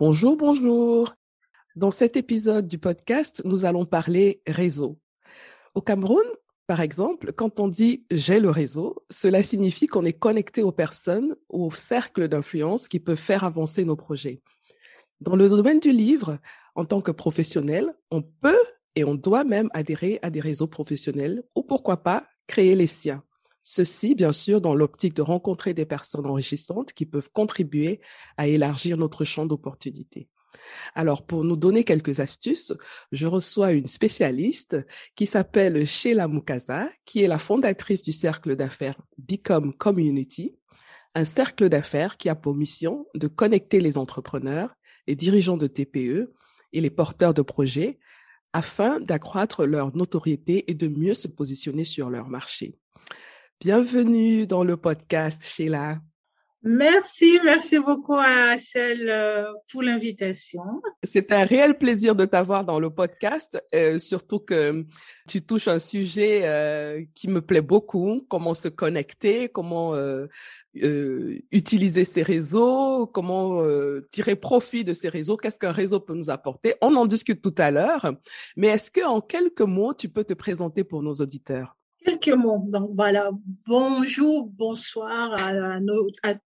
Bonjour, bonjour. Dans cet épisode du podcast, nous allons parler réseau. Au Cameroun, par exemple, quand on dit j'ai le réseau, cela signifie qu'on est connecté aux personnes, aux cercles d'influence qui peuvent faire avancer nos projets. Dans le domaine du livre, en tant que professionnel, on peut et on doit même adhérer à des réseaux professionnels ou pourquoi pas créer les siens. Ceci, bien sûr, dans l'optique de rencontrer des personnes enrichissantes qui peuvent contribuer à élargir notre champ d'opportunités. Alors, pour nous donner quelques astuces, je reçois une spécialiste qui s'appelle Sheila Mukaza, qui est la fondatrice du cercle d'affaires Become Community, un cercle d'affaires qui a pour mission de connecter les entrepreneurs, les dirigeants de TPE et les porteurs de projets afin d'accroître leur notoriété et de mieux se positionner sur leur marché. Bienvenue dans le podcast, Sheila. Merci, merci beaucoup à celle euh, pour l'invitation. C'est un réel plaisir de t'avoir dans le podcast, euh, surtout que tu touches un sujet euh, qui me plaît beaucoup, comment se connecter, comment utiliser ces réseaux, comment tirer profit de ces réseaux, qu'est-ce qu'un réseau peut nous apporter. On en discute tout à l'heure, mais est-ce que en quelques mots, tu peux te présenter pour nos auditeurs? Donc voilà, bonjour, bonsoir à,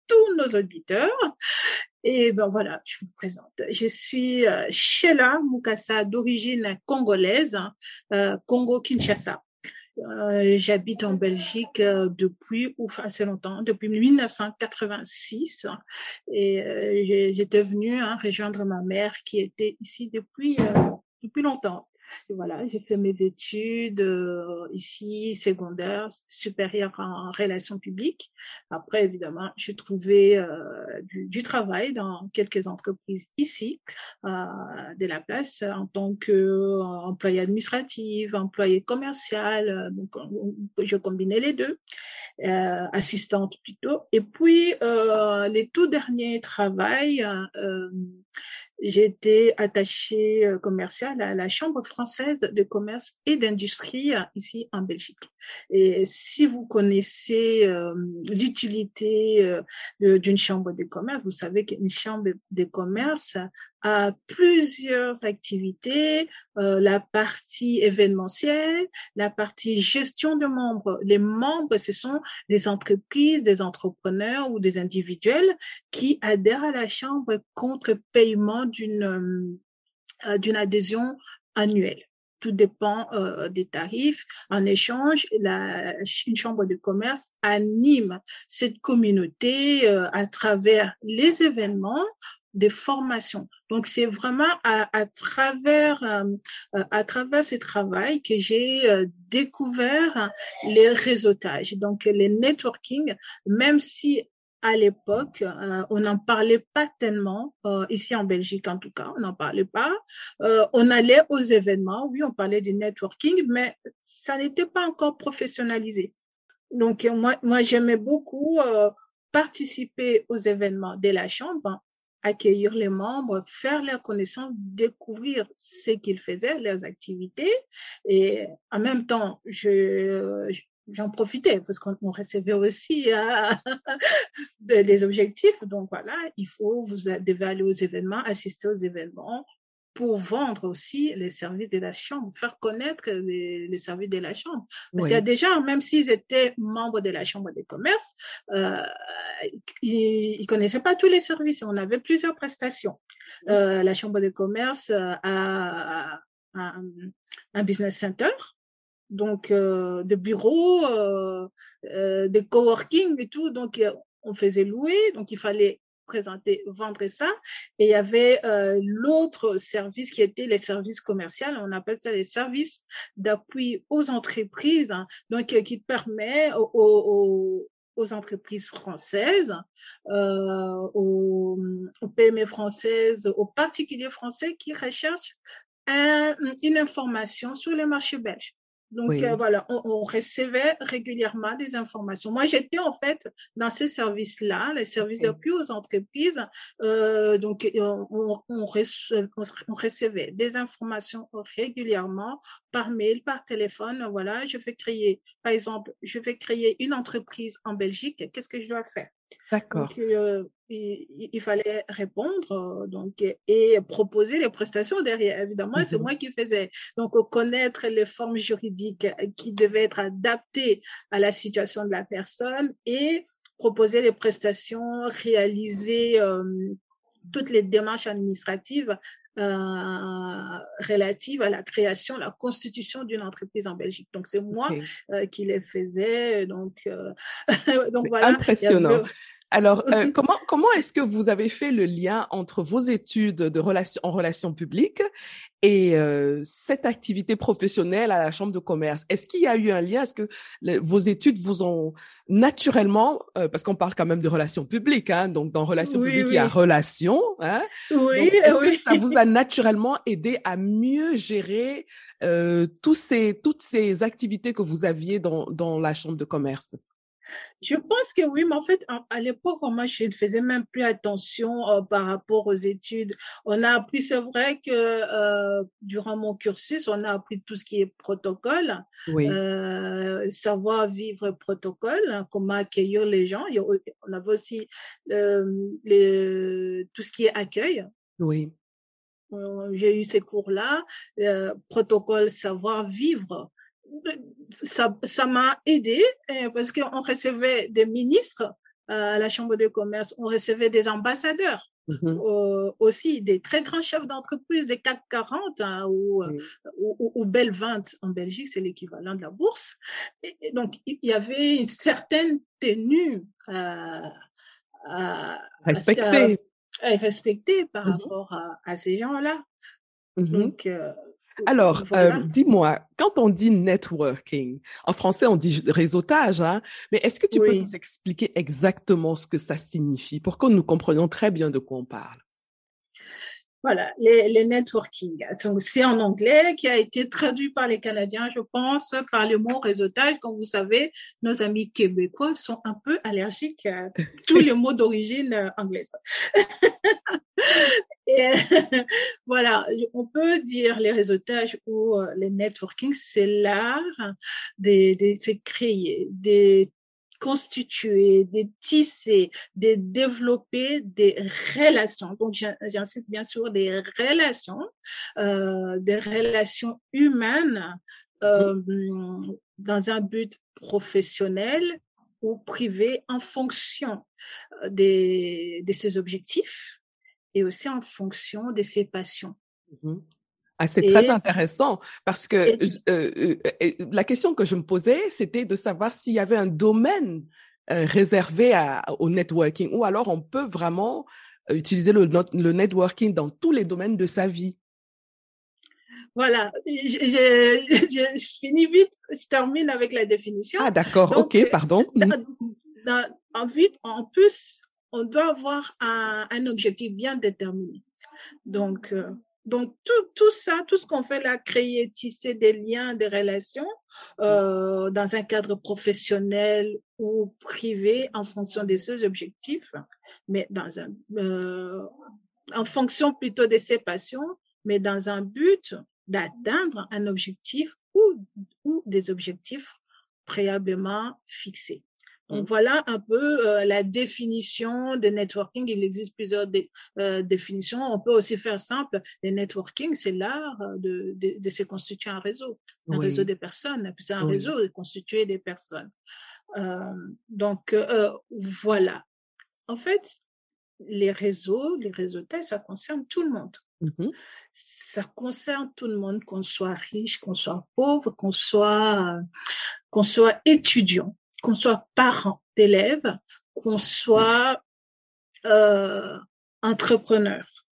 tous nos auditeurs. Et ben voilà, je vous présente. Je suis euh, Sheila Mukasa d'origine congolaise, euh, Congo-Kinshasa. Euh, J'habite en Belgique euh, depuis ouf, assez longtemps, depuis 1986. Et j'étais venue hein, rejoindre ma mère qui était ici depuis, depuis longtemps voilà, j'ai fait mes études euh, ici, secondaires, supérieures en relations publiques. Après, évidemment, j'ai trouvé euh, du, travail dans quelques entreprises ici, euh, de la place, en tant qu'employé administratif, employé commercial. donc, je combinais les deux, assistante plutôt. Et puis, les tout derniers travails, J'étais attachée euh, commerciale à la Chambre française de commerce et d'industrie euh, ici en Belgique. Et si vous connaissez euh, l'utilité d'une chambre de commerce, vous savez qu'une chambre de commerce a plusieurs activités, la partie événementielle, la partie gestion de membres. Les membres, ce sont des entreprises, des entrepreneurs ou des individuels qui adhèrent à la chambre contre paiement d'une euh, euh, d'une adhésion annuelle. Tout dépend euh, des tarifs. En échange, la, une chambre de commerce anime cette communauté à travers les événements, des formations. Donc c'est vraiment à, à travers à travers ce travail que j'ai découvert les réseautages. Donc les networking, même si à l'époque, euh, on n'en parlait pas tellement, euh, ici en Belgique en tout cas, on n'en parlait pas. Euh, on allait aux événements, oui, on parlait du networking, mais ça n'était pas encore professionnalisé. Donc, moi, moi j'aimais beaucoup participer aux événements de la Chambre, accueillir les membres, faire leur connaissance, découvrir ce qu'ils faisaient, leurs activités. Et en même temps, je, j'en profitais parce qu'on recevait aussi hein, des objectifs. Donc voilà, il faut, vous devez aller aux événements, assister aux événements pour vendre aussi les services de la Chambre, faire connaître les, services de la Chambre. Parce qu'il y a déjà, même s'ils étaient membres de la Chambre des commerces, euh, ils ne connaissaient pas tous les services. On avait plusieurs prestations. Euh, la Chambre des commerces a, a un business center donc euh, de bureaux, euh, euh, des coworking et tout. Donc on faisait louer, donc il fallait présenter, vendre ça. Et il y avait euh, l'autre service qui était les services commerciaux. On appelle ça les services d'appui aux entreprises, hein, donc euh, qui permet aux, aux, entreprises françaises, euh, aux, aux, PME françaises, aux particuliers français qui recherchent un, une information sur le marché belge. Donc euh, voilà, on, recevait régulièrement des informations. Moi, j'étais en fait dans ces services-là, les services d'appui aux entreprises. Euh, donc on, on, on, recevait des informations régulièrement par mail, par téléphone. Voilà, je fais créer, par exemple, je vais créer une entreprise en Belgique. Qu'est-ce que je dois faire? D'accord. Euh, il, il, fallait répondre euh, donc, et proposer les prestations derrière. Évidemment, c'est moi qui faisais. Donc, connaître les formes juridiques qui devaient être adaptées à la situation de la personne et proposer les prestations, réaliser euh, toutes les démarches administratives euh, relatives à la création, la constitution d'une entreprise en Belgique. Donc c'est moi euh, qui les faisais. Donc, euh, donc voilà. Impressionnant. Alors, euh, comment, comment est-ce que vous avez fait le lien entre vos études de relation, en relations publiques et euh, cette activité professionnelle à la Chambre de commerce? Est-ce qu'il y a eu un lien? Est-ce que vos études vous ont naturellement, euh, parce qu'on parle quand même de relations publiques, hein, donc dans relations publiques, il y a relations. Hein, oui, est-ce oui. que ça vous a naturellement aidé à mieux gérer tous ces, toutes ces activités que vous aviez dans, dans la Chambre de commerce? Je pense que oui, mais en fait, à, l'époque, moi, je ne faisais même plus attention euh, par rapport aux études. On a appris, c'est vrai que euh, durant mon cursus, on a appris tout ce qui est protocole, oui. euh, savoir vivre protocole, hein, comment accueillir les gens. On avait aussi les, tout ce qui est accueil. Oui. J'ai eu ces cours-là, protocole, savoir vivre ça, ça m'a aidé euh, parce qu'on recevait des ministres euh, à la Chambre de commerce, on recevait des ambassadeurs. Mm-hmm. aussi des très grands chefs d'entreprise des CAC 40 hein, ou, ou, ou, Bell 20 en Belgique, c'est l'équivalent de la bourse. Et, donc, il y avait une certaine tenue à, à respecter. À, à respecter par mm-hmm. rapport à, à, ces gens-là. Mm-hmm. Donc, euh, alors, euh, dis-moi, quand on dit networking, en français on dit réseautage, hein, mais est-ce que tu oui. peux nous expliquer exactement ce que ça signifie pour que nous comprenions très bien de quoi on parle? Voilà, les, les networking. C'est en anglais qui a été traduit par les Canadiens, je pense, par le mot réseautage. Comme vous savez, nos amis québécois sont un peu allergiques à tous les mots d'origine anglaise. Voilà, on peut dire les réseautages ou euh, les networking, c'est l'art de, de, créer des constituer, de tisser, de développer des relations. Donc, j'insiste bien sûr des relations, euh, des relations humaines euh, dans un but professionnel ou privé en fonction euh, de ses objectifs et aussi en fonction de ses passions. Mmh ah, c'est très intéressant parce que euh, euh, la question que je me posais, c'était de savoir s'il y avait un domaine euh, réservé à, au networking ou alors on peut vraiment utiliser le, le networking dans tous les domaines de sa vie. Voilà, je, je, je, finis vite, je termine avec la définition. Ah d'accord, ok, pardon. Dans, dans, en vite, en plus, on doit avoir un, un objectif bien déterminé. Donc, euh, donc tout, tout ça, tout ce qu'on fait là, créer, tisser des liens, des relations euh, dans un cadre professionnel ou privé en fonction de ses objectifs, mais dans un, euh, en fonction plutôt de ses passions, mais dans un but d'atteindre un objectif ou, ou des objectifs préalablement fixés. Donc, voilà un peu euh, la définition de networking. Il existe plusieurs dé, euh, définitions. On peut aussi faire simple. Le networking, c'est l'art de, de, de, se constituer un réseau, un oui. réseau de personnes. C'est un oui. réseau de constituer des personnes. Euh, donc, euh, voilà. En fait, les réseaux, les réseautages, ça concerne tout le monde. Mm -hmm. Ça concerne tout le monde, qu'on soit riche, qu'on soit pauvre, qu'on soit, qu'on soit étudiant qu'on soit parent d'élèves, qu'on soit euh, entrepreneurs,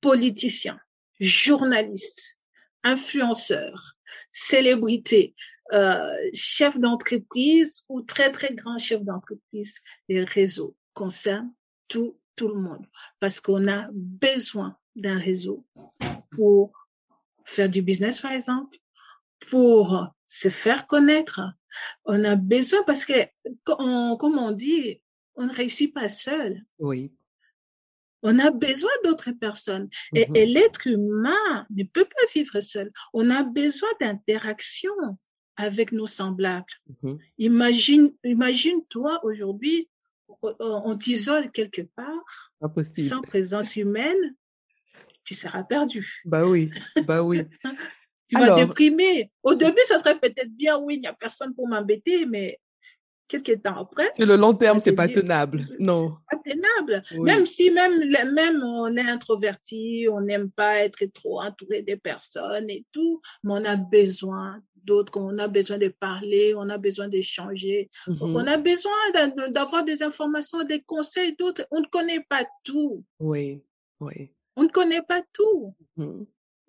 politiciens, journalistes, influenceurs, célébrités, euh, chefs d'entreprise ou très très grands chefs d'entreprise, les réseaux concernent tout, tout le monde parce qu'on a besoin d'un réseau pour faire du business, par exemple, pour se faire connaître. On a besoin parce que, comme on dit, on ne réussit pas seul. Oui. On a besoin d'autres personnes. Et, Mhm. et l'être humain ne peut pas vivre seul. On a besoin d'interaction avec nos semblables. Mhm. Imagine, imagine-toi aujourd'hui, on, on t'isole quelque part, sans présence humaine, tu seras perdu. Bah oui, bah oui. Tu vas Alors- déprimer. Au début, ça serait peut-être bien, oui, il n'y a personne pour m'embêter, mais quelques temps après, Sur le long terme, te c'est pas tenable. c'est Non. pas tenable. Oui. Même si même, même on est introverti, on n'aime pas être trop entouré des personnes et tout, mais on a besoin d'autres, on a besoin de parler, on a besoin d'échanger, Mhm. on a besoin d'avoir des informations, des conseils d'autres. On ne connaît pas tout. Oui, oui. On ne connaît pas tout. Mhm.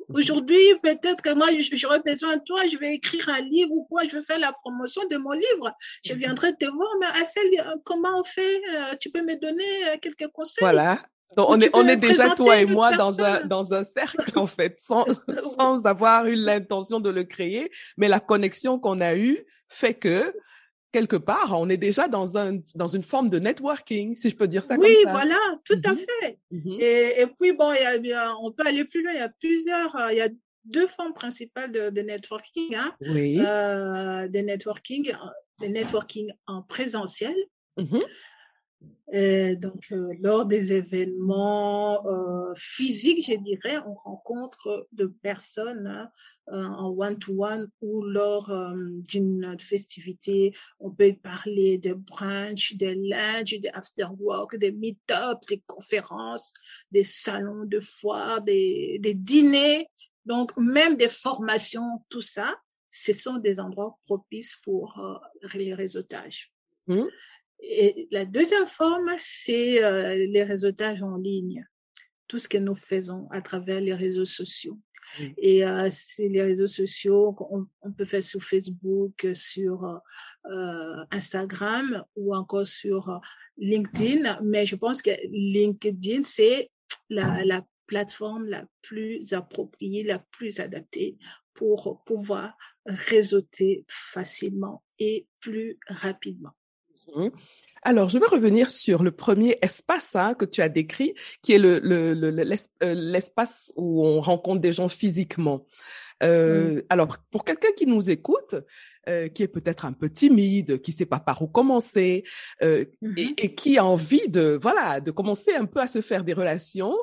Aujourd'hui, peut-être que moi, j'aurais besoin de toi, je vais écrire un livre ou quoi, je vais faire la promotion de mon livre. Je viendrai te voir, mais Assel, euh, comment on fait Euh, Tu peux me donner euh, quelques conseils? Voilà. Donc, on est, on peux est déjà, toi et moi, dans un, dans un cercle, en fait, sans, sans avoir eu l'intention de le créer. Mais la connexion qu'on a eue fait que, quelque part, on est déjà dans, un, dans une forme de networking, si je peux dire ça Oui, comme ça. voilà, tout à Mhm. fait. Mhm. Et, et puis, bon, y a- on peut aller plus loin. Il y a plusieurs, euh, il y a deux formes principales de, de networking. Hein. Oui. Euh, des networking, euh, des networking en présentiel. Mhm. Et donc, euh, lors des événements euh, physiques, je dirais, on rencontre de personnes hein, euh, en one-to-one ou lors euh, d'une festivité. On peut parler de brunch, de lunch, des after-work, des meet-up, des conférences, des salons de foire, des, dîners, donc même des formations, tout ça. Ce sont des endroits propices pour euh, les réseautages. Mhm. Et la deuxième forme, c'est euh, les réseautages en ligne, tout ce que nous faisons à travers les réseaux sociaux. Et euh, c'est les réseaux sociaux qu'on on peut faire sur Facebook, sur euh, Instagram ou encore sur LinkedIn. Mais je pense que LinkedIn, c'est la, la plateforme la plus appropriée, la plus adaptée pour pouvoir réseauter facilement et plus rapidement. Mhm. Alors, je vais revenir sur le premier espace hein, que tu as décrit, qui est le, le, le- le- l'es- euh, l'espace où on rencontre des gens physiquement. Euh, Alors, pour quelqu'un qui nous écoute, euh, qui est peut-être un peu timide, qui sait pas par où commencer, euh, Mhm. et, et qui a envie de voilà de commencer un peu à se faire des relations.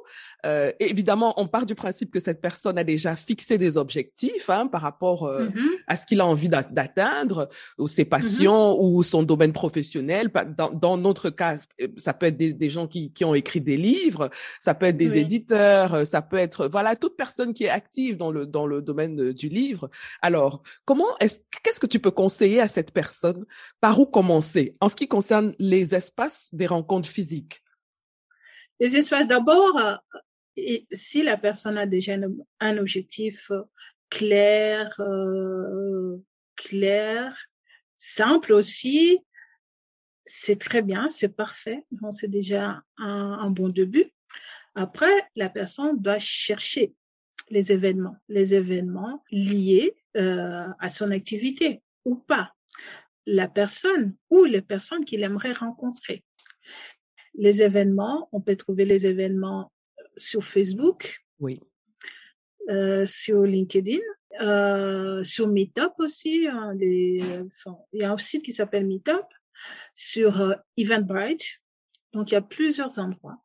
Euh, et évidemment, on part du principe que cette personne a déjà fixé des objectifs hein, par rapport Mhm. à ce qu'il a envie d'a- d'atteindre, ou ses passions, ou son domaine professionnel. Dans, dans notre cas, ça peut être des, des gens qui, qui ont écrit des livres, ça peut être des Oui. éditeurs, ça peut être voilà toute personne qui est active dans le dans le domaine du livre. Alors, comment est-ce qu'est-ce que tu peux conseiller à cette personne Par où commencer? En ce qui concerne les espaces des rencontres physiques Les espaces, d'abord, euh, si la personne a déjà un, objectif euh, clair, euh, clair, simple aussi, c'est très bien, c'est parfait. C'est déjà un, un bon début. Après, la personne doit chercher les événements, les événements liés euh, à son activité ou pas. La personne ou les personnes qu'il aimerait rencontrer. Les événements, on peut trouver les événements sur Facebook, Oui. euh, sur LinkedIn, euh, sur Meetup aussi. hein, les, enfin, il y a un site qui s'appelle Meetup, sur euh, Eventbrite. Donc, il y a plusieurs endroits.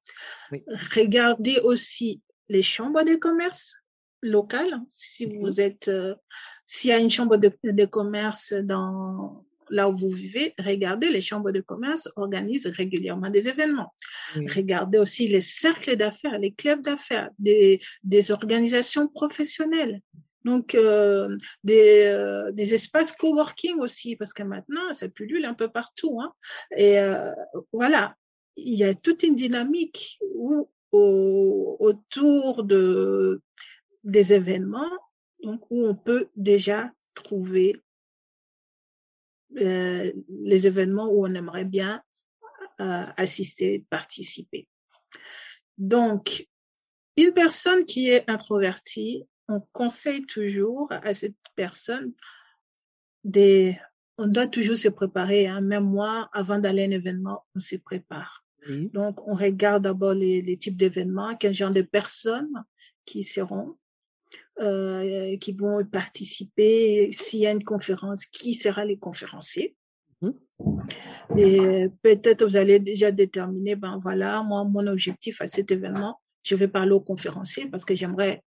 Oui. Regardez aussi les chambres de commerce locales. hein, Si Mhm. vous êtes, euh, s'il y a une chambre de, de commerce dans là où vous vivez, regardez, les chambres de commerce organisent régulièrement des événements. Regardez aussi les cercles d'affaires, les clubs d'affaires, des, des organisations professionnelles. Donc, euh, des, euh, des espaces coworking aussi, parce que maintenant, ça pullule un peu partout. Hein. Et voilà, il y a toute une dynamique où, autour de, des événements donc, où on peut déjà trouver euh, les événements où on aimerait bien euh, assister, participer. Donc, une personne qui est introvertie, on conseille toujours à cette personne des, on doit toujours se préparer. Hein. Même moi, avant d'aller à un événement, on se prépare. Donc, on regarde d'abord les, les types d'événements, quel genre de personnes qui seront, euh, qui vont participer. S'il y a une conférence, qui sera les conférenciers. Mmh. Et peut-être vous allez déjà déterminer, ben voilà, moi, mon objectif à cet événement, je vais parler aux conférenciers parce que j'aimerais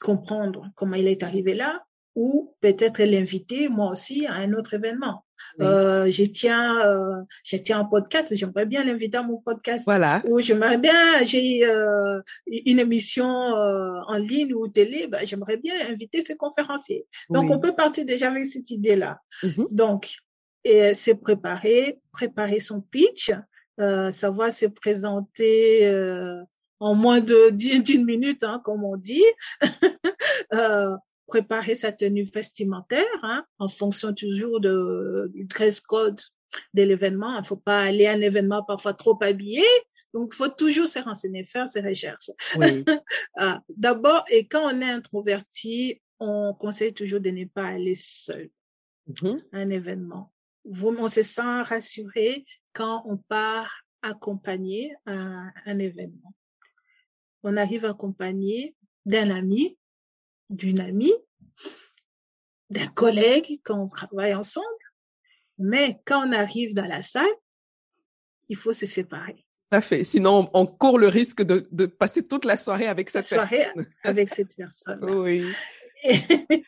comprendre comment il est arrivé là, ou peut-être l'inviter moi aussi à un autre événement. Euh, je tiens, euh, je tiens un podcast, j'aimerais bien l'inviter à mon podcast. Voilà. Ou j'aimerais bien, j'ai euh, une émission euh, en ligne ou télé, ben, j'aimerais bien inviter ces conférenciers. Donc on peut partir déjà avec cette idée-là. Mm-hmm. Donc, et c'est préparer, préparer son pitch, euh, savoir se présenter en moins de d'une minute, hein, comme on dit. euh, préparer sa tenue vestimentaire hein, en fonction toujours de, du dress code de l'événement. Il ne faut pas aller à un événement parfois trop habillé. Donc, il faut toujours se renseigner, faire ses recherches. Oui. Ah, d'abord, et quand on est introverti, on conseille toujours de ne pas aller seul mm-hmm. à un événement. On se sent rassuré quand on part accompagné à un événement. On arrive accompagné d'un ami d'une amie, d'un collègue quand on travaille ensemble. Mais quand on arrive dans la salle, il faut se séparer. Tout à fait. Sinon, on court le risque de, de passer toute la soirée avec cette la soirée avec cette personne. oui.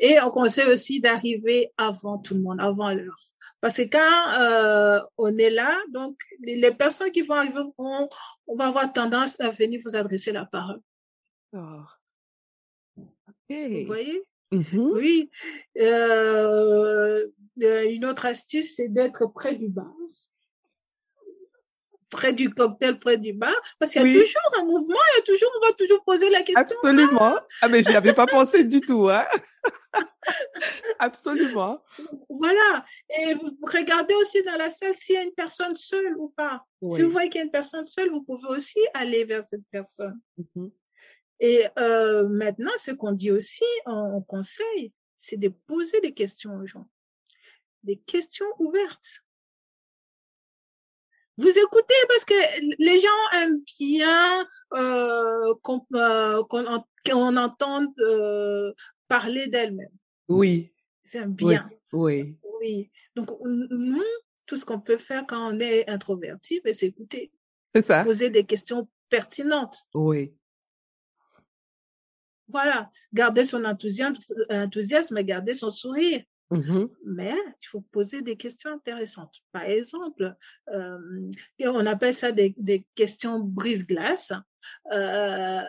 Et, on conseille aussi d'arriver avant tout le monde, avant l'heure. Parce que quand euh, on est là, donc les, personnes qui vont arriver, on, on, va avoir tendance à venir vous adresser la parole. Oh. Vous voyez? Mmh Oui. Euh, euh, une autre astuce, c'est d'être près du bar. Près du cocktail, près du bar, parce qu'il y a toujours un mouvement, il y a toujours, on va toujours poser la question. Absolument. Ah, mais je n'y avais pas pensé du tout, hein? Absolument. Voilà. Et vous regardez aussi dans la salle s'il y a une personne seule ou pas. Si vous voyez qu'il y a une personne seule, vous pouvez aussi aller vers cette personne. Mmh et euh, maintenant, ce qu'on dit aussi en, conseil, c'est de poser des questions aux gens, des questions ouvertes. Vous écoutez parce que les gens aiment bien euh, qu'on euh, qu entende euh, parler d'elles-mêmes. Oui. C'est bien. Oui. Oui. Donc, nous, tout ce qu'on peut faire quand on est introverti, c'est écouter. C'est ça. Poser des questions pertinentes. Oui. Voilà, garder son enthousiasme, enthousiasme garder son sourire. Mmh Mais il faut poser des questions intéressantes. Par exemple, euh, on appelle ça des, des questions brise-glace. Euh,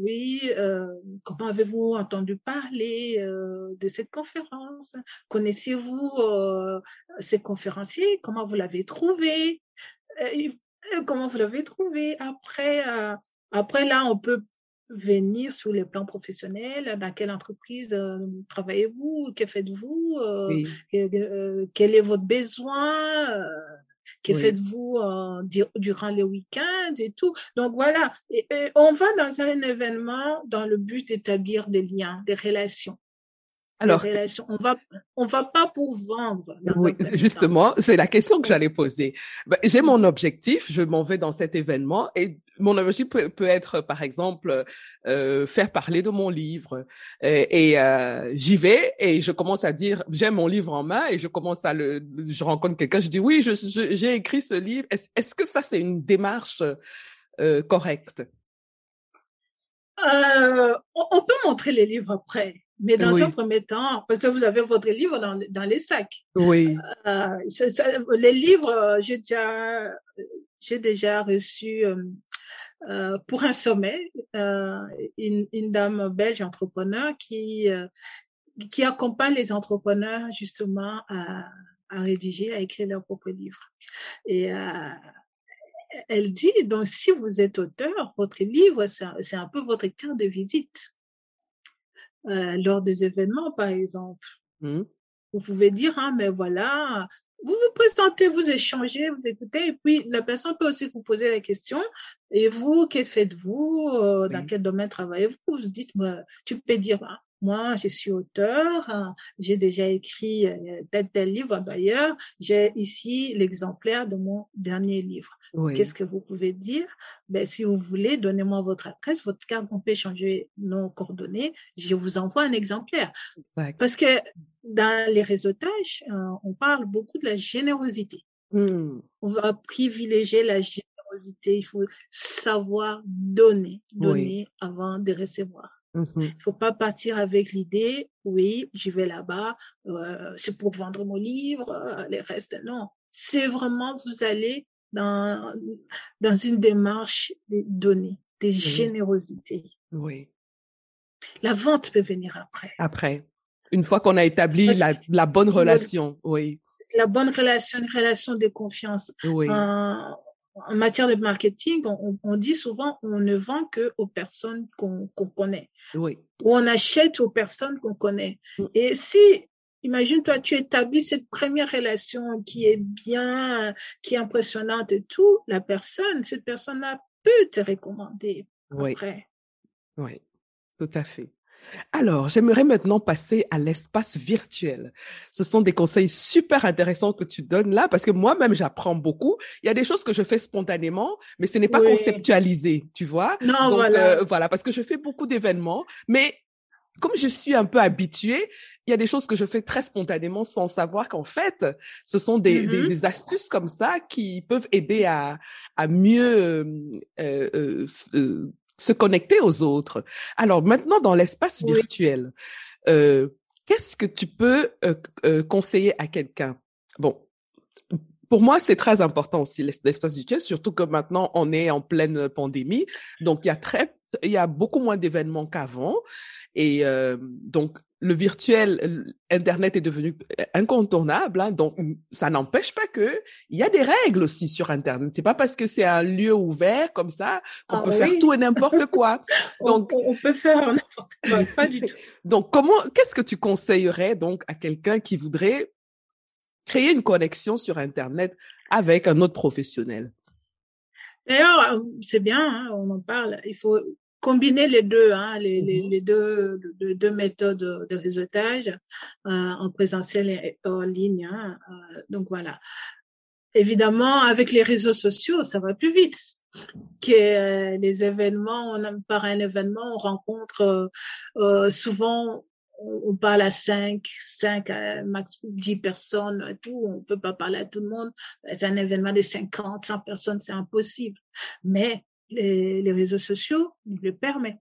oui, euh, comment avez-vous entendu parler de cette conférence? Connaissiez-vous ces conférenciers? Comment vous l'avez trouvé? Comment vous l'avez trouvé? Après, après là, on peut venir sur les plans professionnels, dans quelle entreprise euh, travaillez-vous, que faites-vous, euh, euh, quel est votre besoin, que faites-vous durant les week-ends et tout? Donc voilà, on va dans un événement dans le but d'établir des liens, des relations. Alors, on va, on va pas pour vendre. oui, justement, c'est la question que j'allais poser. Ben, j'ai mon objectif, je m'en vais dans cet événement et mon objectif peut, être, par exemple, euh, faire parler de mon livre. Et, et euh, j'y vais et je commence à dire, j'ai mon livre en main et je commence à le, je rencontre quelqu'un, je dis oui, j'ai je, écrit ce livre. Est-ce est que ça c'est une démarche euh, correcte? Euh, on peut montrer les livres après. Mais dans un premier temps, parce que vous avez votre livre dans, dans les sacs. Oui. Euh, les livres, j'ai déjà, j'ai déjà reçu euh, euh, pour un sommet euh, une, une, dame belge entrepreneur qui euh, qui accompagne les entrepreneurs justement à, à rédiger, à écrire leur propre livre. Et elle dit, donc si vous êtes auteur, votre livre, c'est un, peu votre carte de visite. Euh, lors des événements, par exemple. Mmh. Vous pouvez dire, ah, mais voilà, vous vous présentez, vous échangez, vous écoutez, et puis la personne peut aussi vous poser la question. Et vous, qu'est-ce que faites-vous euh, Dans quel domaine travaillez-vous? Vous dites, bah, tu peux dire, bah, moi, je suis auteur, hein, j'ai déjà écrit euh, tel, tel livre. D'ailleurs, j'ai ici l'exemplaire de mon dernier livre. Qu'est-ce que vous pouvez dire? Ben, Si vous voulez, donnez-moi votre adresse, votre carte, on peut changer nos coordonnées. Je vous envoie un exemplaire. Parce que dans les réseautages, euh, on parle beaucoup de la générosité. Mmh. On va privilégier la générosité. Il faut savoir donner, donner avant de recevoir. Il mmh ne faut pas partir avec l'idée, oui, je vais là-bas, euh, c'est pour vendre mon livre, euh, les restes, non. C'est vraiment, vous allez dans, dans une démarche de donner, de générosité. Oui. La vente peut venir après. Après. Une fois qu'on a établi la, la, bonne relation, oui. La bonne relation, une relation de confiance. Oui en matière de marketing, on, dit souvent on ne vend que aux personnes qu'on connaît. Oui. Ou on achète aux personnes qu'on connaît. Mm. Et si, imagine-toi, tu établis cette première relation qui est bien, qui est impressionnante et tout, la personne, cette personne-là peut te recommander oui. après. Oui, tout à fait. Alors, j'aimerais maintenant passer à l'espace virtuel. Ce sont des conseils super intéressants que tu donnes là parce que moi-même, j'apprends beaucoup. Il y a des choses que je fais spontanément, mais ce n'est pas conceptualisé, tu vois. Non, voilà. Euh, voilà, parce que je fais beaucoup d'événements, mais comme je suis un peu habituée, il y a des choses que je fais très spontanément sans savoir qu'en fait, ce sont des, des, mm-hmm. astuces comme ça qui peuvent aider à, à mieux euh, euh, euh se connecter aux autres. Alors maintenant, dans l'espace virtuel, euh, qu'est-ce que tu peux euh, euh, conseiller à quelqu'un? Bon, pour moi, c'est très important aussi l'espace virtuel, surtout que maintenant on est en pleine pandémie, donc il y a très, il y a beaucoup moins d'événements qu'avant, et donc le virtuel, Internet est devenu incontournable, hein, donc ça n'empêche pas que il y a des règles aussi sur Internet. C'est pas parce que c'est un lieu ouvert comme ça qu'on ah peut faire tout et n'importe quoi. Donc on, peut faire n'importe quoi, pas du tout. Donc comment, qu'est-ce que tu conseillerais donc à quelqu'un qui voudrait créer une connexion sur Internet avec un autre professionnel? D'ailleurs, euh, c'est bien, hein, on en parle. Il faut combiner les deux, hein, les, les, mm-hmm. les, deux, les, deux, méthodes de réseautage euh, en présentiel et en ligne. Hein, euh, donc voilà. Évidemment, avec les réseaux sociaux, ça va plus vite que euh, les événements. On par un événement, on rencontre euh, souvent. On, parle à 5, 5 à max 10 personnes, tout. On peut pas parler à tout le monde. C'est un événement de 50, 100 personnes, c'est impossible. Mais les, les réseaux sociaux nous le permettent.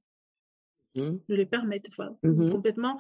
Mmh. Nous le permettent mmh complètement.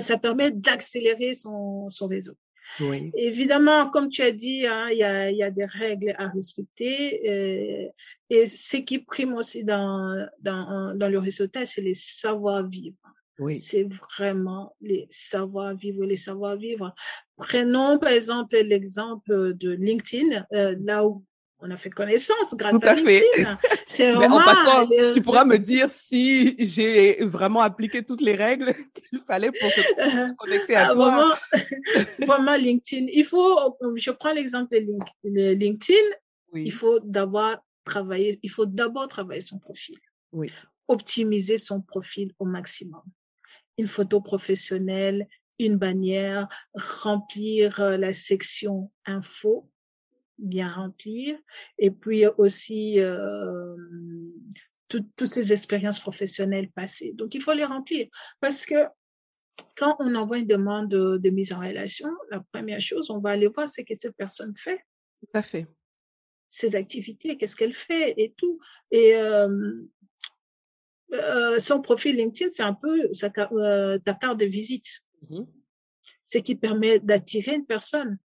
Ça permet d'accélérer son, son réseau. Oui. Évidemment, comme tu as dit, hein, il y, a, y, a, des règles à respecter. Euh, et ce qui prime aussi dans, dans, dans le réseautage, c'est les savoir-vivre. Oui. C'est vraiment les savoir-vivre, les savoir-vivre. Prenons par exemple l'exemple de LinkedIn, euh, là où on a fait connaissance grâce à, LinkedIn. C'est vraiment. En passant, tu pourras me dire si j'ai vraiment appliqué toutes les règles qu'il fallait pour se connecter à ah, toi. Vraiment, vraiment LinkedIn. Il faut, je prends l'exemple de LinkedIn. Il faut d'abord travailler, il faut d'abord travailler son profil. Oui. Optimiser son profil au maximum. Une photo professionnelle, une bannière, remplir euh, la section info bien remplir. Et puis aussi euh, toutes ces expériences professionnelles passées. Donc, il faut les remplir parce que quand on envoie une demande de, mise en relation, la première chose, on va aller voir ce que cette personne fait. Tout à fait. Ses activités, qu'est-ce qu'elle fait et tout. Et euh, euh, son profil LinkedIn, c'est un peu sa, ta carte de visite. Mmh Ce qui permet d'attirer une personne.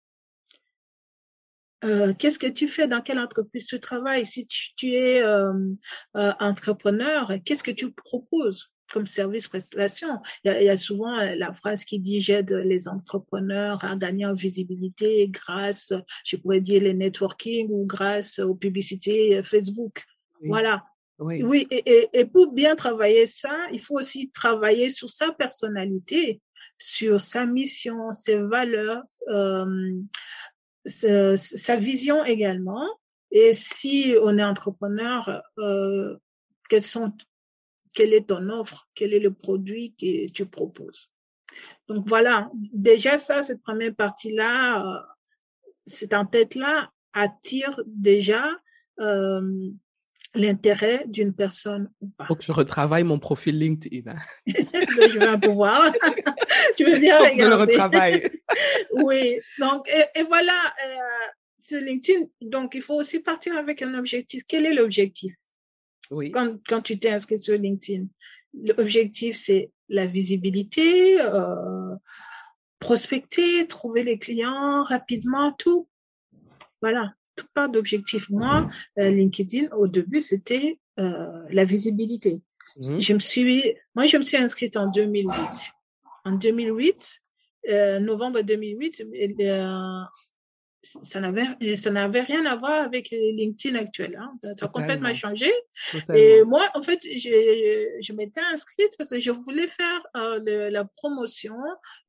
Euh, qu'est-ce que tu fais, dans quelle entreprise tu travailles, si tu, es euh, euh, entrepreneur, qu'est-ce que tu proposes comme service prestation? Il y, a, souvent euh, la phrase qui dit j'aide les entrepreneurs à gagner en visibilité grâce, je pourrais dire, les networking ou grâce aux publicités Facebook. Voilà. Oui, oui et, et, pour bien travailler ça, il faut aussi travailler sur sa personnalité, sur sa mission, ses valeurs, euh, sa vision également. Et si on est entrepreneur, euh, quelles sont quelle est ton offre, quel est le produit que tu proposes? Donc voilà, déjà ça, cette première partie-là, euh, cette en-tête-là attire déjà euh, l'intérêt d'une personne ou pas. Faut que je retravaille mon profil LinkedIn. je vais un pouvoir. tu veux bien regarder. Je le retravaille. oui. Donc et, voilà, euh, sur LinkedIn. Donc il faut aussi partir avec un objectif. Quel est l'objectif? Quand, quand tu t'es inscrit sur LinkedIn, l'objectif, c'est la visibilité, euh, prospecter, trouver les clients rapidement, tout. Voilà, pas d'objectif. Moi, euh, LinkedIn, au début, c'était euh, la visibilité. Mmh. Je me suis, moi, je me suis inscrite en 2008. En 2008, euh, novembre 2008, ça n'avait ça n'avait rien à voir avec LinkedIn actuel. Hein. Ça a complètement changé. Et moi, en fait, je, je m'étais inscrite parce que je voulais faire euh, la promotion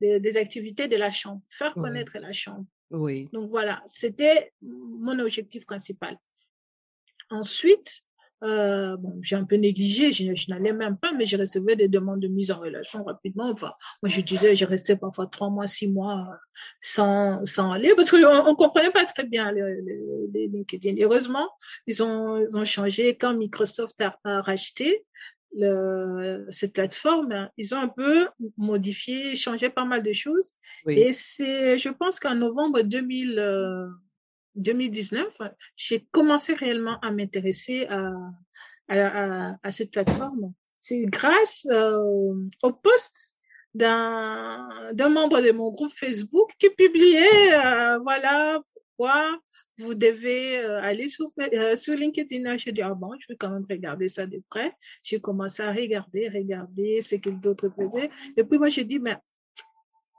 des, activités de la chambre, faire connaître la chambre. Oui. Donc voilà, c'était mon objectif principal. Ensuite, euh, bon, j'ai un peu négligé, je, n'allais même pas, mais je recevais des demandes de mise en relation rapidement. Moi, je disais, je restais parfois trois mois, six mois sans, sans aller parce qu'on ne comprenait pas très bien les, les, LinkedIn. Heureusement, ils ont, ils ont changé quand Microsoft a, racheté le, cette plateforme, ils ont un peu modifié, changé pas mal de choses. Et c'est, je pense qu'en novembre 2000, 2019, j'ai commencé réellement à m'intéresser à, à, à, cette plateforme. C'est grâce euh, au post d'un membre de mon groupe Facebook qui publiait, euh, voilà, pourquoi vous devez euh, aller sur, sur LinkedIn? J'ai dit, ah bon, je vais quand même regarder ça de près. J'ai commencé à regarder, regarder ce que d'autres faisaient. Et puis moi, j'ai dit, mais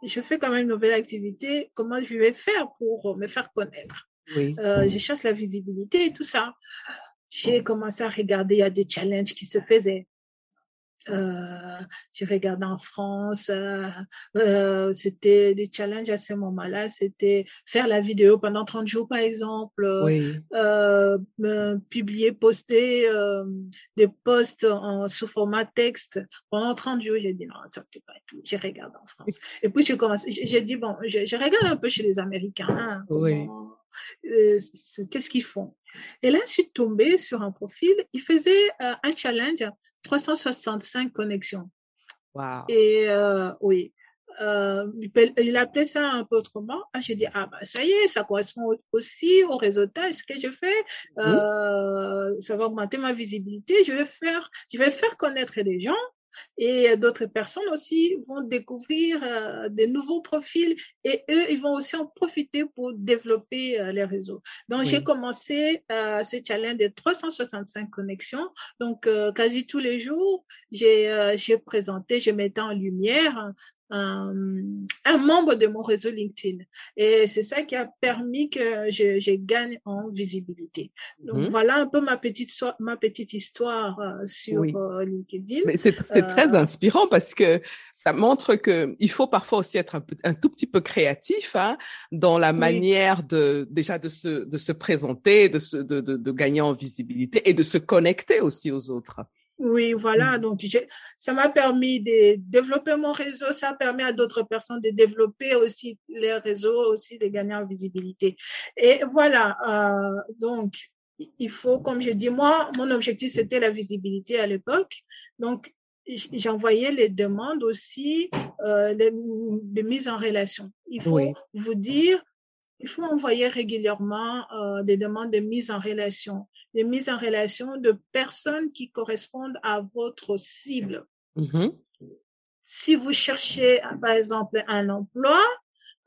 je fais quand même une nouvelle activité. Comment je vais faire pour me faire connaître? Oui. Euh, je cherche la visibilité et tout ça. J'ai commencé à regarder, il y a des challenges qui se faisaient. Euh, j'ai regardé en France, euh, euh, c'était des challenges à ce moment-là, c'était faire la vidéo pendant 30 jours par exemple, oui. euh, publier, poster euh, des posts en, sous format texte pendant 30 jours. J'ai dit non, ça ne pas tout. J'ai regardé en France. Et puis j'ai commencé, j'ai dit bon, je, je, regarde un peu chez les Américains. Hein, oui. Euh, qu'est-ce qu'ils font? Et là, je suis tombée sur un profil, il faisait euh, un challenge 365 connexions. Wow. Et euh, oui, il appelait ça un peu autrement. Ah, j'ai dit, ah bah ça y est, ça correspond aussi au réseautage, ce que je fais? Mmh. ça va augmenter ma visibilité. Je vais faire, je vais faire connaître les gens et d'autres personnes aussi vont découvrir euh, des nouveaux profils et eux, ils vont aussi en profiter pour développer euh, les réseaux. Donc, j'ai commencé euh, ce challenge de 365 connexions. Donc, quasi tous les jours, j'ai présenté, je mettais en lumière un, un, membre de mon réseau LinkedIn. Et c'est ça qui a permis que je, je gagne en visibilité. Donc mmh voilà un peu ma petite, ma petite histoire euh, sur euh, LinkedIn. Mais c'est très euh, inspirant parce que ça montre que il faut parfois aussi être un, un tout petit peu créatif hein, dans la manière de déjà de se, de se présenter, de, se, de, de, de gagner en visibilité et de se connecter aussi aux autres. Oui, voilà. Mmh. Donc, ça m'a permis de développer mon réseau. Ça permet à d'autres personnes de développer aussi les réseaux, aussi de gagner en visibilité. Et voilà. Euh, donc, il faut, comme j'ai dit, moi, mon objectif, c'était la visibilité à l'époque. Donc, j'envoyais les demandes aussi euh, de, de, mise en relation. Il faut vous dire il faut envoyer régulièrement euh, des demandes de mise en relation, des mises en relation de personnes qui correspondent à votre cible. Mm-hmm. Si vous cherchez, par exemple, un emploi,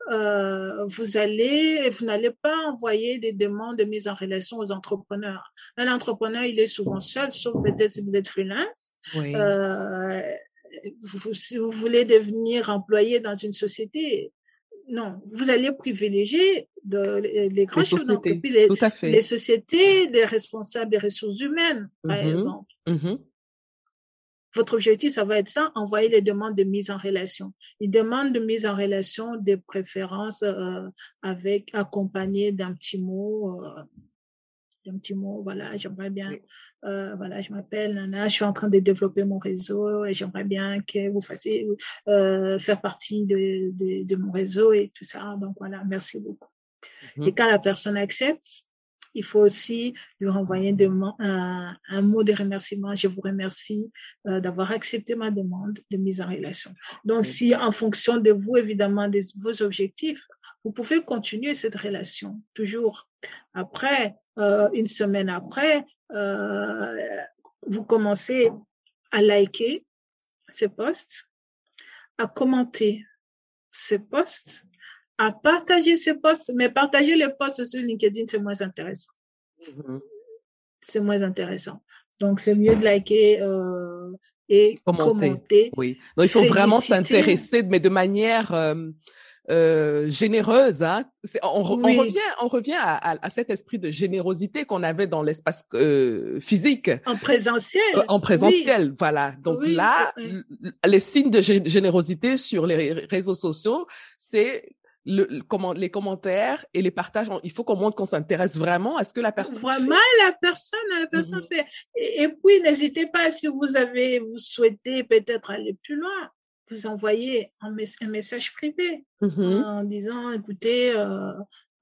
euh, vous allez, vous n'allez pas envoyer des demandes de mise en relation aux entrepreneurs. Un entrepreneur, il est souvent seul, sauf peut-être si vous êtes freelance. Oui. Euh, vous, si vous voulez devenir employé dans une société, non, vous allez privilégier de, les grandes Les choses sociétés, les, sociétés, les responsables des ressources humaines, par Mhm. exemple. Mhm. Votre objectif, ça va être ça, envoyer les demandes de mise en relation. Une demande de mise en relation, de préférence euh, avec accompagné d'un petit mot, euh, d'un petit mot. Voilà, j'aimerais bien. Euh, voilà, je m'appelle Nana, je suis en train de développer mon réseau et j'aimerais bien que vous fassiez euh, faire partie de, de, de mon réseau et tout ça. Donc voilà, merci beaucoup. Mhm. Et quand la personne accepte, il faut aussi lui renvoyer un, un mot de remerciement. Je vous remercie euh, d'avoir accepté ma demande de mise en relation. Donc, si en fonction de vous, évidemment, de vos objectifs, vous pouvez continuer cette relation toujours. Après, euh, une semaine après, euh, vous commencez à liker ces posts, à commenter ces posts, à partager ces posts, mais partager les posts sur LinkedIn, c'est moins intéressant. Mhm. C'est moins intéressant. Donc, c'est mieux de liker euh, et Commenter. commenter. Oui. Donc, il faut vraiment s'intéresser, mais de manière euh, euh, généreuse. Hein. C'est- On, revient, on revient à, à- à cet esprit de générosité qu'on avait dans l'espace physique. En présentiel. En présentiel, voilà. Donc Oui, là, les signes de gé- générosité sur les ré- réseaux sociaux, c'est le, le- comment, les commentaires et les partages. On- Il faut qu'on montre qu'on s'intéresse vraiment à ce que la personne Vraiment, la personne, la personne Mhm. fait. Et, et puis, n'hésitez pas, si vous avez, vous souhaitez peut-être aller plus loin, vous envoyez un, mes- un message privé fait. Mhm. en disant, écoutez, euh,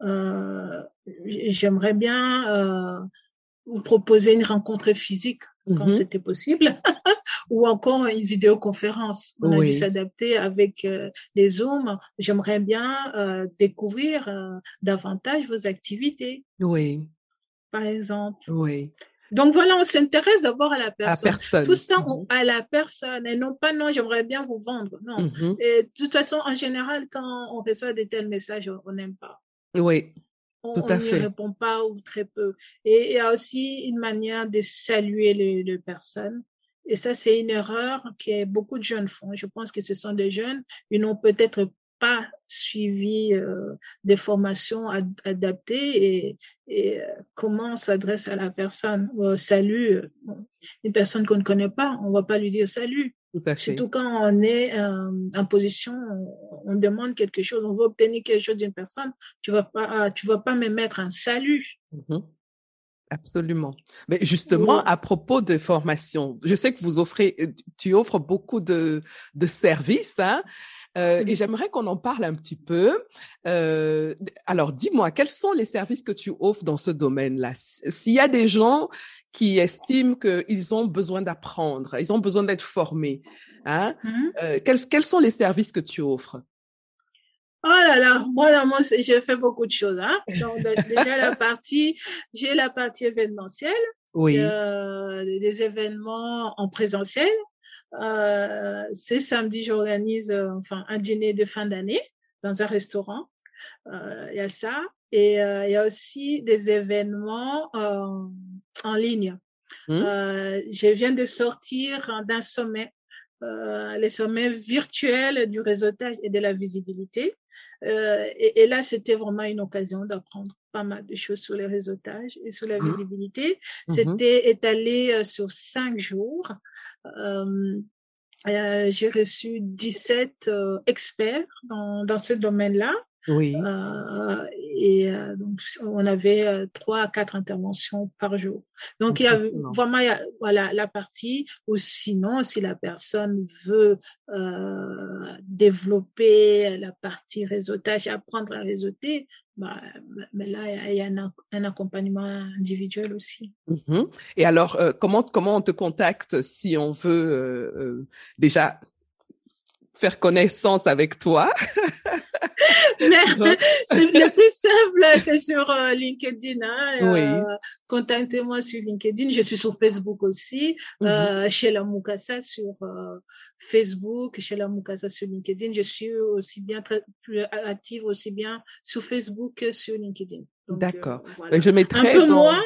euh, j'aimerais bien euh, vous proposer une rencontre physique quand Mhm. c'était possible, ou encore une vidéoconférence. On a dû s'adapter avec euh, les Zooms. J'aimerais bien euh, découvrir euh, davantage vos activités, Oui, par exemple. oui. Donc voilà, on s'intéresse d'abord à la À personne. Tout ça, on- à la personne, et non pas non, j'aimerais bien vous vendre. Non. Mhm. Et de toute façon, en général, quand on reçoit de tels messages, on n'aime pas. Oui, On n'y répond pas ou très peu. Et il y a aussi une manière de saluer les, les personnes. Et ça, c'est une erreur que beaucoup de jeunes font. Je pense que ce sont des jeunes, ils n'ont peut-être pas suivi euh, des formations ad- adaptées et, et euh, comment on s'adresse à la personne. Euh, salut, une personne qu'on ne connaît pas, on va pas lui dire salut. Surtout quand on est euh, en position, on, on demande quelque chose, on veut obtenir quelque chose d'une personne, tu vas pas, euh, tu vas pas me mettre un salut. Mhm. Absolument. Mais justement, à propos de formation, je sais que vous offrez, euh, tu offres beaucoup de, de services, hein, euh, et j'aimerais qu'on en parle un petit peu. Euh, alors, dis-moi, quels sont les services que tu offres dans ce domaine-là? S'il y a des gens qui estiment qu'ils ont besoin d'apprendre, ils ont besoin d'être formés, hein, Mhm. euh, quels, quels sont les services que tu offres? Oh là là, moi, dans mon, j'ai fait beaucoup de choses. Hein? Donc, déjà, la partie, j'ai la partie événementielle, Oui. euh, des événements en présentiel. Euh, c'est samedi, j'organise euh, enfin un dîner de fin d'année dans un restaurant. Il y a ça. Et il y a aussi des événements en ligne. Euh, je viens de sortir d'un sommet, les sommets virtuels du réseautage et de la visibilité. Euh, et, et là, c'était vraiment une occasion d'apprendre pas mal de choses sur le réseautage et sur la Mhm. visibilité. Mhm. C'était étalé euh, sur cinq jours. Euh, euh, J'ai reçu 17 euh, experts dans, dans ce domaine-là. Oui. Euh, et euh, donc, on avait euh, trois à quatre interventions par jour. Donc, il y a vraiment il y a, voilà, la partie ou sinon, si la personne veut développer la partie réseautage, apprendre à réseauter, bah, mais là, il y a- il y a un, un accompagnement individuel aussi. Mhm. Et alors, euh, comment comment on te contacte si on veut euh, euh, déjà faire connaissance avec toi. le plus simple, c'est sur euh, LinkedIn. Hein, euh, contactez-moi sur LinkedIn. Je suis sur Facebook aussi. Mm chez la Mukasa sur Facebook, chez la Mukasa sur LinkedIn. Je suis aussi bien très plus active aussi bien sur Facebook que sur LinkedIn. D'accord. Je mettrai un peu moins.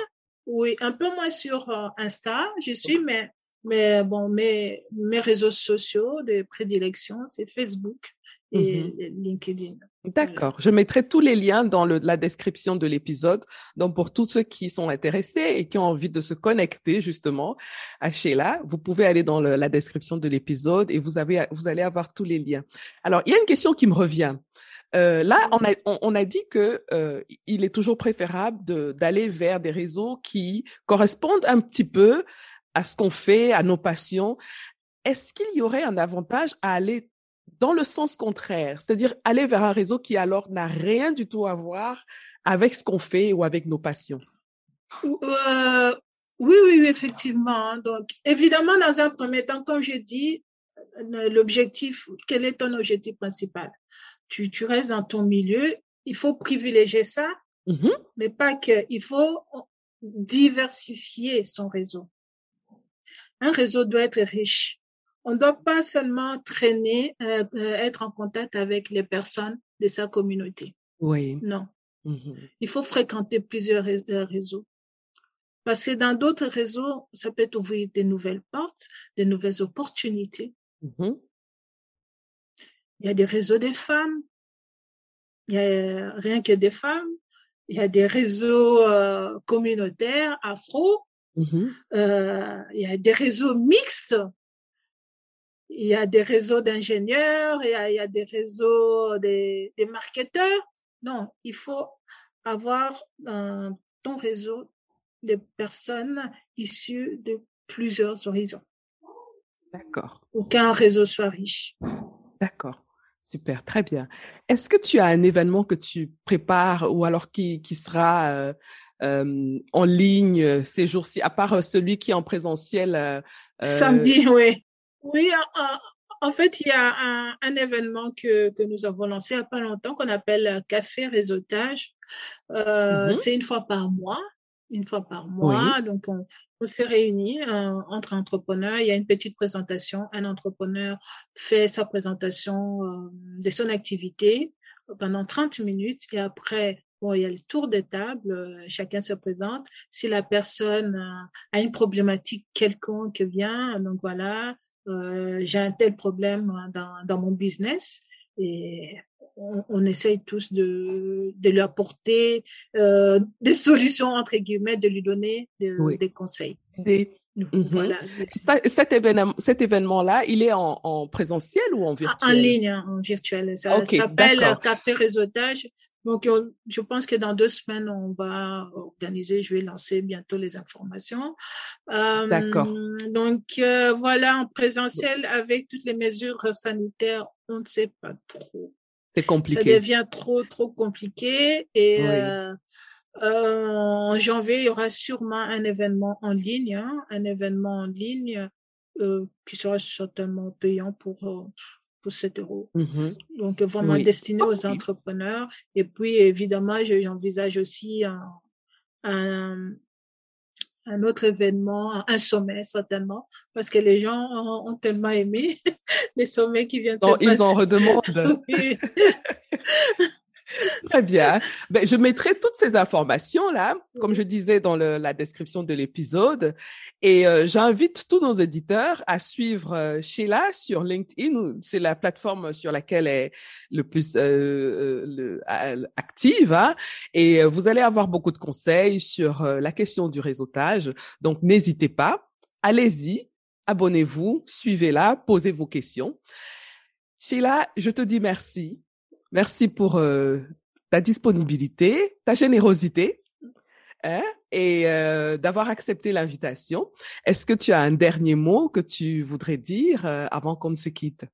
Oui, un peu moins sur Insta. Je suis, mais mais bon, mes, mes réseaux sociaux de prédilection, c'est Facebook et mmh LinkedIn. D'accord. Je mettrai tous les liens dans le, la description de l'épisode. Donc, pour tous ceux qui sont intéressés et qui ont envie de se connecter justement à Sheila, vous pouvez aller dans le, la description de l'épisode et vous avez, vous allez avoir tous les liens. Alors, il y a une question qui me revient. Euh, là, on a, on, on a dit que euh, il est toujours préférable d'aller vers des réseaux qui correspondent un petit peu à ce qu'on fait, à nos passions. Est-ce qu'il y aurait un avantage à aller dans le sens contraire, c'est-à-dire aller vers un réseau qui alors n'a rien du tout à voir avec ce qu'on fait ou avec nos passions? Euh, Oui, oui, effectivement. Donc, évidemment, dans un premier temps, comme je dis, euh, l'objectif, quel est ton objectif principal? Tu, tu restes dans ton milieu, il faut privilégier ça, mmh mais pas que, il faut diversifier son réseau. Un réseau doit être riche. On ne doit pas seulement traîner, euh, euh, être en contact avec les personnes de sa communauté. Oui. Non. Mmh Il faut fréquenter plusieurs euh, réseaux. Parce que dans d'autres réseaux, ça peut ouvrir des nouvelles portes, des nouvelles opportunités. Mmh Il y a des réseaux des femmes. Il y a rien que des femmes. Il y a des réseaux communautaires afro. Mmh euh, il y a des réseaux mixtes. Il y a des réseaux d'ingénieurs, il, y a des réseaux des, des marketeurs. Non, il faut avoir dans ton réseau des personnes issues de plusieurs horizons. D'accord. Aucun réseau soit riche. D'accord. Super, très bien. Est-ce que tu as un événement que tu prépares ou alors qui, qui sera euh, euh, en ligne euh, ces jours-ci, à part euh, celui qui est en présentiel Samedi, oui. Oui, en, fait, il y a un, un, événement que, que nous avons lancé il n'y a pas longtemps qu'on appelle Café Réseautage. Mm-hmm. C'est une fois par mois une fois par mois. Donc, on, on s'est réunis entre entrepreneurs. Il y a une petite présentation. Un entrepreneur fait sa présentation de son activité pendant 30 minutes et après, Bon, il y a le tour de table, euh, chacun se présente. Si la personne a une problématique quelconque vient, donc voilà, euh, j'ai un tel problème dans, dans mon business et on, on essaye tous de, de lui apporter euh, des solutions entre guillemets, de lui donner de, des conseils. Mhm. Voilà. cet événement, cet événement-là, il est en, en, présentiel ou en virtuel En ligne, hein, en virtuel. Ça s'appelle Café Réseautage. Donc, euh, je pense que dans deux semaines, on va organiser. Je vais lancer bientôt les informations. Euh, d'accord. Donc, euh, voilà, en présentiel, avec toutes les mesures sanitaires, on ne sait pas trop. C'est compliqué. Ça devient trop, trop compliqué. Et euh, euh, en janvier, il y aura sûrement un événement en ligne, hein, un événement en ligne euh, qui sera certainement payant pour, euh, pour 7 euros. Mmh Donc, vraiment destiné aux entrepreneurs. Et puis, évidemment, j'envisage aussi un, un, un, autre événement, un sommet certainement, parce que les gens ont, tellement aimé les sommets qui viennent se Ils en redemandent. Très bien. Ben, je mettrai toutes ces informations-là, comme je disais dans le, la description de l'épisode. Et euh, j'invite tous nos éditeurs à suivre euh, Sheila sur LinkedIn. C'est la plateforme sur laquelle elle est le plus euh, le, active. Hein. Et vous allez avoir beaucoup de conseils sur la question du réseautage. Donc, n'hésitez pas. Allez-y, abonnez-vous, suivez-la, posez vos questions. Sheila, je te dis merci Merci pour euh, ta disponibilité, ta générosité hein, et euh, d'avoir accepté l'invitation. Est-ce que tu as un dernier mot que tu voudrais dire euh, avant qu'on ne se quitte?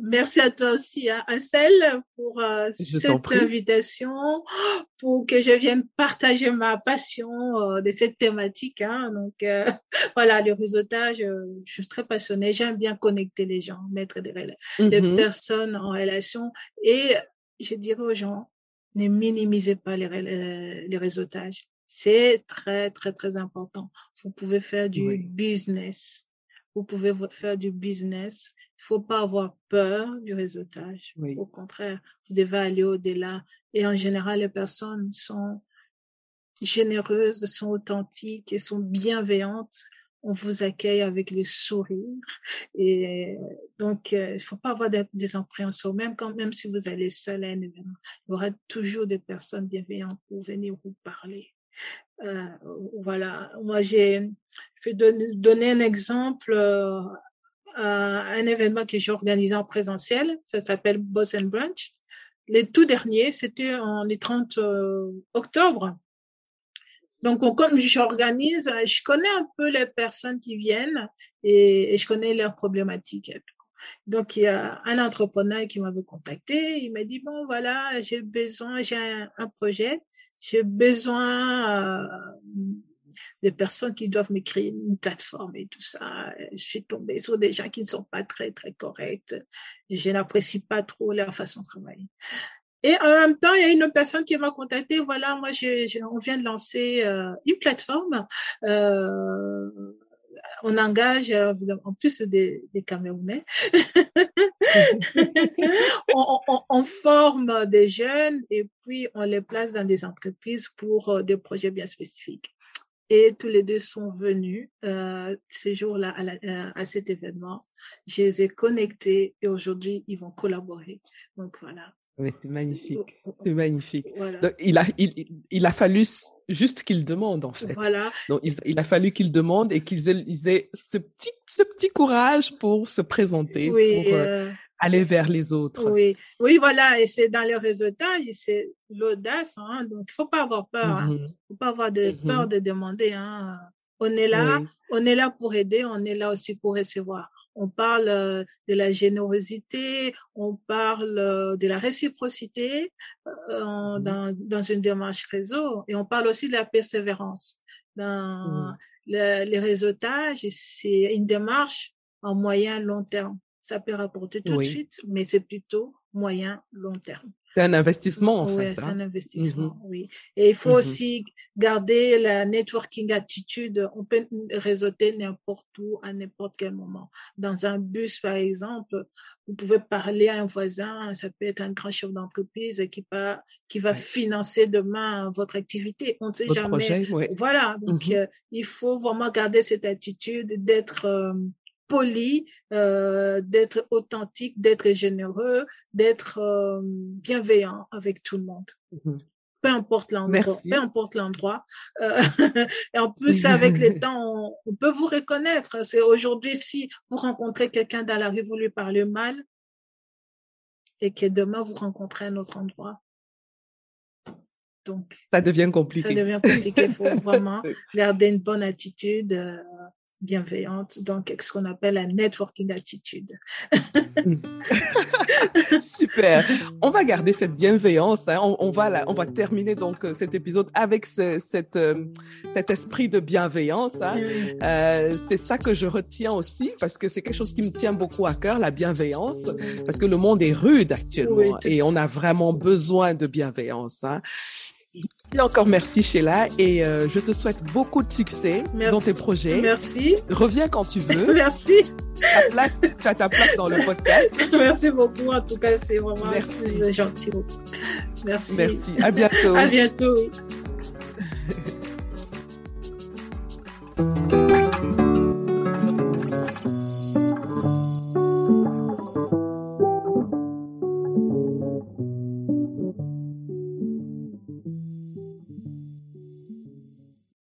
Merci à toi aussi, hein, Ansel, pour euh, cette invitation, pour que je vienne partager ma passion euh, de cette thématique. Hein. Donc euh, voilà, le réseautage, je suis très passionnée. J'aime bien connecter les gens, mettre des, des mm-hmm. personnes en relation. Et je dirais aux gens, ne minimisez pas les, les réseautages. C'est très, très, très important. Vous pouvez faire du business. Vous pouvez faire du business faut pas avoir peur du réseautage. Au contraire, vous devez aller au-delà. Et en général, les personnes sont généreuses, sont authentiques et sont bienveillantes. On vous accueille avec les sourires. Et donc, euh, il faut pas avoir des, des appréhensions. Même quand, même si vous allez seul à un événement, il y aura toujours des personnes bienveillantes pour venir vous parler. Euh, voilà. Moi, j'ai, je vais donner, un exemple. Euh, un événement que j'ai organisé en présentiel. Ça s'appelle Boss and Brunch. Les tout derniers, c'était en les 30 euh, octobre. Donc, comme j'organise, je connais un peu les personnes qui viennent et, je connais leurs problématiques. Donc, il y a un entrepreneur qui m'avait contacté. Il m'a dit, bon, voilà, j'ai besoin, j'ai un, un, projet, j'ai besoin euh, des personnes qui doivent m'écrire une plateforme et tout ça. Je suis tombée sur des gens qui ne sont pas très, très corrects. Je n'apprécie pas trop leur façon de travailler. Et en même temps, il y a une personne qui m'a contacté. Voilà, moi, on vient de lancer euh, une plateforme. Euh, on engage euh, en plus des, Camerounais. on, forme des jeunes et puis on les place dans des entreprises pour des projets bien spécifiques. Et tous les deux sont venus euh, ces jours-là à, euh, à, cet événement. Je les ai connectés et aujourd'hui, ils vont collaborer. Donc voilà. Oui, c'est magnifique. C'est magnifique. Donc, il, a, il, il, a fallu juste qu'ils demandent, en fait. Voilà. Donc, il, il a fallu qu'ils demandent et qu'ils aient, aient, ce, petit, ce petit courage pour se présenter, oui, pour euh, aller vers les autres. Oui, oui, voilà, et c'est dans le réseautage, c'est l'audace, hein, donc il faut pas avoir peur, hein. mm-hmm. faut pas avoir de mm-hmm. peur de demander. Hein. On est là, on est là pour aider, on est là aussi pour recevoir. On parle euh, de la générosité, on parle euh, de la réciprocité euh, mm-hmm. dans, dans une démarche réseau, et on parle aussi de la persévérance. Dans le, les réseautages, c'est une démarche en moyen long terme ça peut rapporter tout de suite, mais c'est plutôt moyen, long terme. C'est un investissement, en fait. Oui, c'est un hein. investissement, mmh oui. Et il faut mmh aussi garder la networking attitude. On peut réseauter n'importe où, à n'importe quel moment. Dans un bus, par exemple, vous pouvez parler à un voisin, ça peut être un grand chef d'entreprise qui va, qui va financer demain votre activité. On ne sait jamais. Projet, Voilà. Donc, mmh euh, il faut vraiment garder cette attitude d'être, euh, poli, euh, d'être authentique, d'être généreux, d'être euh, bienveillant avec tout le monde. Mm-hmm. Peu importe l'endroit, peu importe l'endroit. Euh, et en plus, avec les temps, on, peut vous reconnaître. C'est aujourd'hui, si vous rencontrez quelqu'un dans la rue, vous lui parlez mal, et que demain vous rencontrez un autre endroit. Donc, ça devient compliqué. Ça devient compliqué. Il faut vraiment garder une bonne attitude, bienveillante, donc ce qu'on appelle la networking attitude. Super. On va garder cette bienveillance. Hein. On, va on va terminer donc euh, cet épisode avec cette, euh, cet esprit de bienveillance. Hein. Euh, c'est ça que je retiens aussi parce que c'est quelque chose qui me tient beaucoup à cœur, la bienveillance, parce que le monde est rude actuellement et on a vraiment besoin de bienveillance. Hein. Et encore merci Sheila et euh, je te souhaite beaucoup de succès dans tes projets. Merci. Reviens quand tu veux. merci. Ta place, tu as ta place dans le podcast. Merci beaucoup en tout cas, c'est vraiment merci. gentil. Merci. Merci. À bientôt. à bientôt.